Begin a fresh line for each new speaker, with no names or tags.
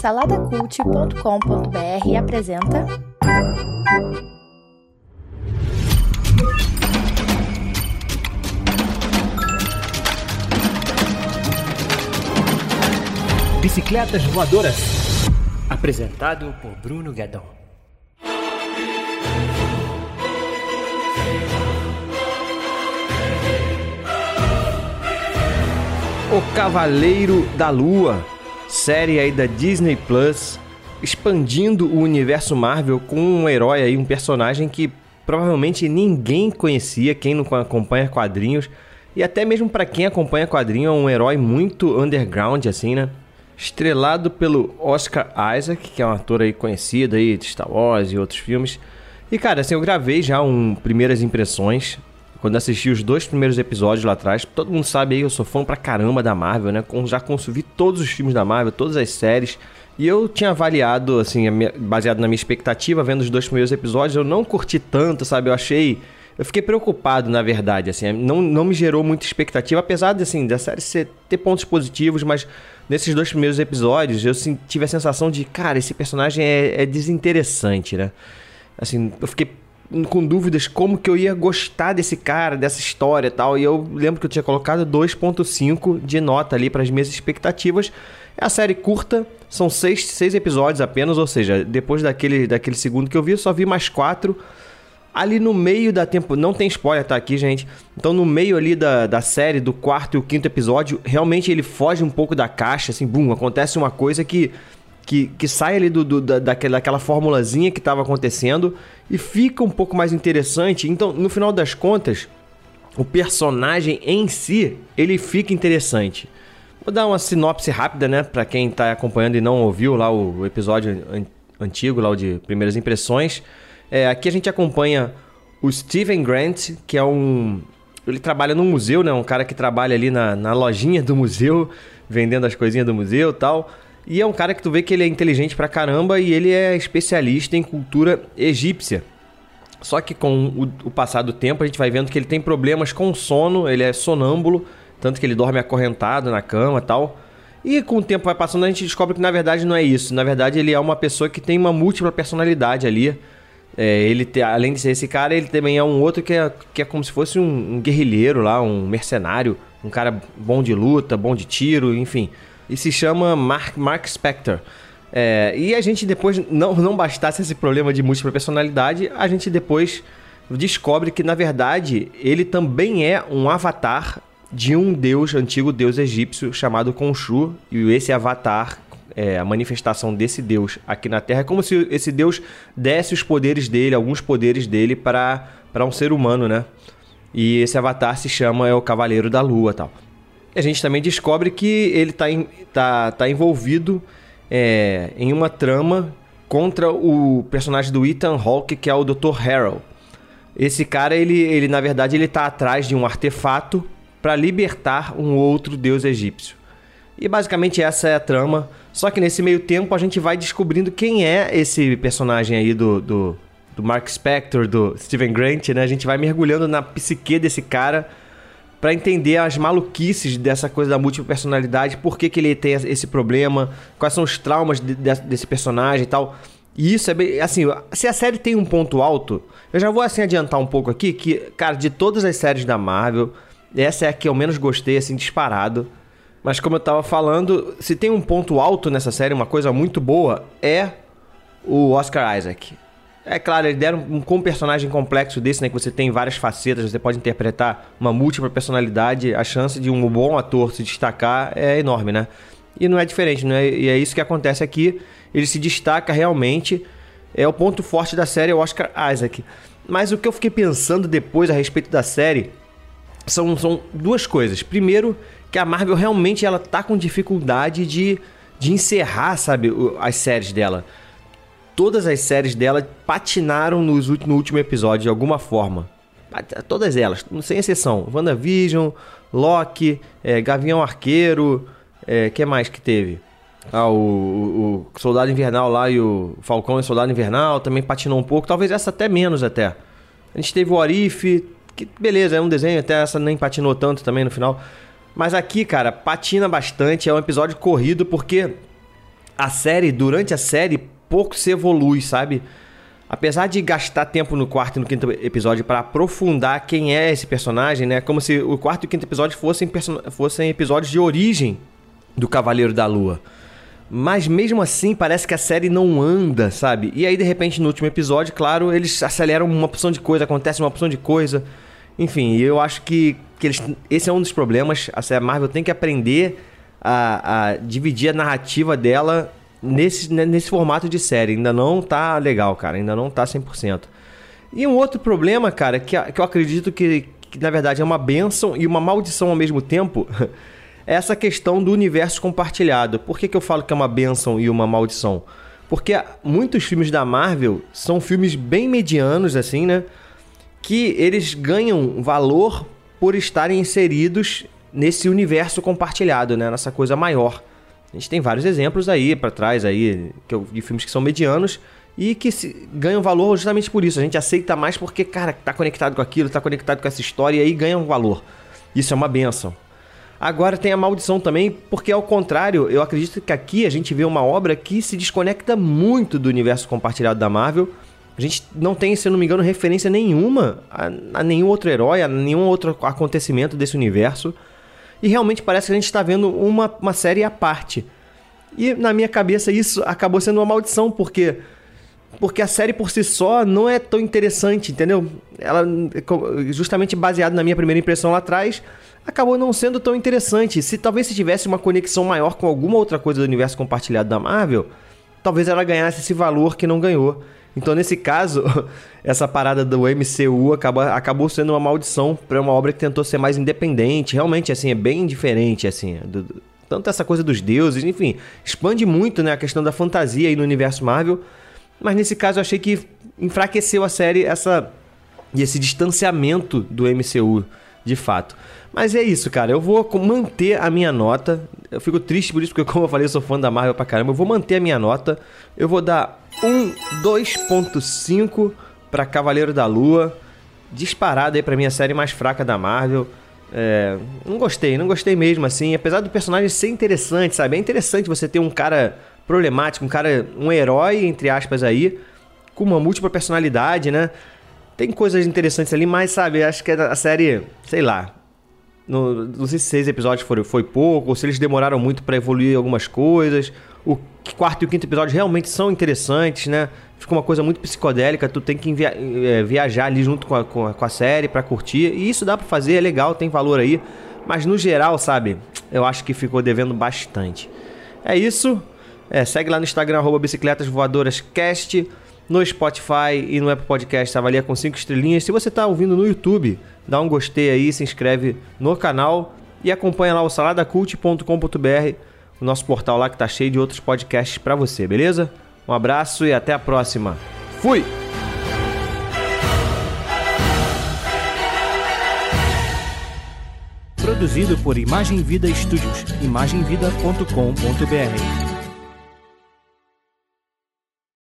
Saladacult.com.br apresenta.
Bicicletas Voadoras. Apresentado por Bruno Guedon.
O Cavaleiro da Lua, série aí da Disney Plus, expandindo o universo Marvel com um herói aí, um personagem que provavelmente ninguém conhecia, quem não acompanha quadrinhos, e até mesmo para quem acompanha quadrinho é um herói muito underground assim, né? Estrelado pelo Oscar Isaac, que é um ator aí conhecido aí de Star Wars e outros filmes. E cara, assim, eu gravei já um primeiras impressões quando assisti os dois primeiros episódios lá atrás. Todo mundo sabe aí, eu sou fã pra caramba da Marvel, né? Já consumi todos os filmes da Marvel, todas as séries. E eu tinha avaliado, assim, baseado na minha expectativa, vendo os dois primeiros episódios, eu não curti tanto, sabe? Eu achei. Eu fiquei preocupado, na verdade, assim, não, não me gerou muita expectativa, apesar de, assim, da série ser, ter pontos positivos, mas nesses dois primeiros episódios eu tive a sensação de, cara, esse personagem é, é desinteressante, né? Assim, eu fiquei com dúvidas como que eu ia gostar desse cara, dessa história e tal. E eu lembro que eu tinha colocado 2.5 de nota ali para as minhas expectativas. É a série curta, são seis, seis episódios apenas, ou seja, depois daquele, daquele segundo que eu vi, eu só vi mais quatro. Ali no meio da tempo. Não tem spoiler, tá aqui, gente. Então, no meio ali da, da série, do quarto e o quinto episódio, realmente ele foge um pouco da caixa, assim, bum, acontece uma coisa que que, que sai ali do, do, da, daquela, daquela formulazinha que estava acontecendo e fica um pouco mais interessante. Então, no final das contas, o personagem em si, ele fica interessante. Vou dar uma sinopse rápida, né, para quem está acompanhando e não ouviu lá o episódio an antigo, lá o de primeiras impressões. É, aqui a gente acompanha o Steven Grant, que é um ele trabalha no museu, né? Um cara que trabalha ali na, na lojinha do museu, vendendo as coisinhas do museu tal. E é um cara que tu vê que ele é inteligente pra caramba e ele é especialista em cultura egípcia. Só que com o, o passar do tempo a gente vai vendo que ele tem problemas com sono, ele é sonâmbulo, tanto que ele dorme acorrentado na cama e tal. E com o tempo vai passando a gente descobre que na verdade não é isso. Na verdade ele é uma pessoa que tem uma múltipla personalidade ali. É, ele te, além de ser esse cara, ele também é um outro que é, que é como se fosse um, um guerrilheiro lá, um mercenário, um cara bom de luta, bom de tiro, enfim e se chama Mark, Mark Spector. É, e a gente depois, não, não bastasse esse problema de múltipla personalidade, a gente depois descobre que, na verdade, ele também é um avatar de um deus, antigo deus egípcio chamado Khonshu. E esse avatar, é, a manifestação desse deus aqui na Terra, é como se esse deus desse os poderes dele, alguns poderes dele para um ser humano, né? E esse avatar se chama é o Cavaleiro da Lua tal a gente também descobre que ele está tá, tá envolvido é, em uma trama contra o personagem do Ethan Hawke, que é o Dr. Harold. Esse cara, ele, ele na verdade, ele tá atrás de um artefato para libertar um outro deus egípcio. E basicamente essa é a trama. Só que nesse meio tempo a gente vai descobrindo quem é esse personagem aí do, do, do Mark Spector, do Steven Grant, né? A gente vai mergulhando na psique desse cara para entender as maluquices dessa coisa da múltipla personalidade, por que, que ele tem esse problema, quais são os traumas de, de, desse personagem e tal. E isso é bem. Assim, se a série tem um ponto alto, eu já vou assim adiantar um pouco aqui que, cara, de todas as séries da Marvel, essa é a que eu menos gostei, assim, disparado. Mas como eu tava falando, se tem um ponto alto nessa série, uma coisa muito boa, é o Oscar Isaac. É claro, eles deram um, com um personagem complexo desse, né? Que você tem várias facetas, você pode interpretar uma múltipla personalidade, a chance de um bom ator se destacar é enorme, né? E não é diferente, né? E é isso que acontece aqui. Ele se destaca realmente. É o ponto forte da série, é o Oscar Isaac. Mas o que eu fiquei pensando depois a respeito da série são, são duas coisas. Primeiro, que a Marvel realmente ela tá com dificuldade de, de encerrar, sabe, as séries dela todas as séries dela patinaram nos, no último episódio de alguma forma. Todas elas, sem exceção. WandaVision, Loki, é, Gavião Arqueiro, é, que mais que teve? Ah, o, o, Soldado Invernal lá e o Falcão e Soldado Invernal também patinou um pouco. Talvez essa até menos até. A gente teve o Orif, que beleza, é um desenho, até essa nem patinou tanto também no final. Mas aqui, cara, patina bastante, é um episódio corrido porque a série, durante a série, pouco se evolui, sabe? Apesar de gastar tempo no quarto e no quinto episódio para aprofundar quem é esse personagem, né? Como se o quarto e o quinto episódio fossem, fossem episódios de origem do Cavaleiro da Lua. Mas mesmo assim, parece que a série não anda, sabe? E aí, de repente, no último episódio, claro, eles aceleram uma opção de coisa, acontece uma opção de coisa. Enfim, eu acho que, que eles, esse é um dos problemas. A Marvel tem que aprender a, a dividir a narrativa dela nesse, né, nesse formato de série. Ainda não tá legal, cara. Ainda não tá 100%. E um outro problema, cara, que, que eu acredito que, que na verdade é uma benção e uma maldição ao mesmo tempo, é essa questão do universo compartilhado. Por que, que eu falo que é uma benção e uma maldição? Porque muitos filmes da Marvel são filmes bem medianos, assim, né? Que eles ganham valor por estarem inseridos nesse universo compartilhado, né? Nessa coisa maior. A gente tem vários exemplos aí para trás aí de filmes que são medianos e que se, ganham valor justamente por isso. A gente aceita mais porque, cara, tá conectado com aquilo, tá conectado com essa história e aí ganha um valor. Isso é uma benção. Agora tem a maldição também, porque ao contrário, eu acredito que aqui a gente vê uma obra que se desconecta muito do universo compartilhado da Marvel. A gente não tem, se eu não me engano, referência nenhuma a, a nenhum outro herói, a nenhum outro acontecimento desse universo. E realmente parece que a gente está vendo uma, uma série à parte. E na minha cabeça isso acabou sendo uma maldição, porque porque a série por si só não é tão interessante, entendeu? Ela justamente baseado na minha primeira impressão lá atrás, acabou não sendo tão interessante. Se talvez se tivesse uma conexão maior com alguma outra coisa do universo compartilhado da Marvel, talvez ela ganhasse esse valor que não ganhou. Então, nesse caso, essa parada do MCU acabou, acabou sendo uma maldição para uma obra que tentou ser mais independente. Realmente, assim, é bem diferente, assim, do, tanto essa coisa dos deuses, enfim, expande muito, né, a questão da fantasia aí no universo Marvel. Mas nesse caso, eu achei que enfraqueceu a série essa esse distanciamento do MCU, de fato. Mas é isso, cara. Eu vou manter a minha nota. Eu fico triste por isso, porque, como eu falei, eu sou fã da Marvel pra caramba. Eu vou manter a minha nota. Eu vou dar um 2.5 para Cavaleiro da Lua. Disparado aí pra minha série mais fraca da Marvel. É, não gostei, não gostei mesmo, assim. Apesar do personagem ser interessante, sabe? É interessante você ter um cara problemático, um cara, um herói, entre aspas, aí, com uma múltipla personalidade, né? Tem coisas interessantes ali, mas, sabe, acho que a série, sei lá, no, não sei se seis episódios foi, foi pouco, ou se eles demoraram muito para evoluir algumas coisas. O quarto e o quinto episódio realmente são interessantes, né? Fica uma coisa muito psicodélica, tu tem que via é, viajar ali junto com a, com a, com a série para curtir. E isso dá para fazer, é legal, tem valor aí. Mas no geral, sabe, eu acho que ficou devendo bastante. É isso. É, segue lá no Instagram, arroba Bicicletas Voadoras Cast no Spotify e no Apple Podcast, avalia com 5 estrelinhas. Se você está ouvindo no YouTube, dá um gostei aí, se inscreve no canal e acompanha lá o saladacult.com.br, o nosso portal lá que tá cheio de outros podcasts para você, beleza? Um abraço e até a próxima. Fui!
Produzido por Imagem Vida Studios, imagemvida.com.br.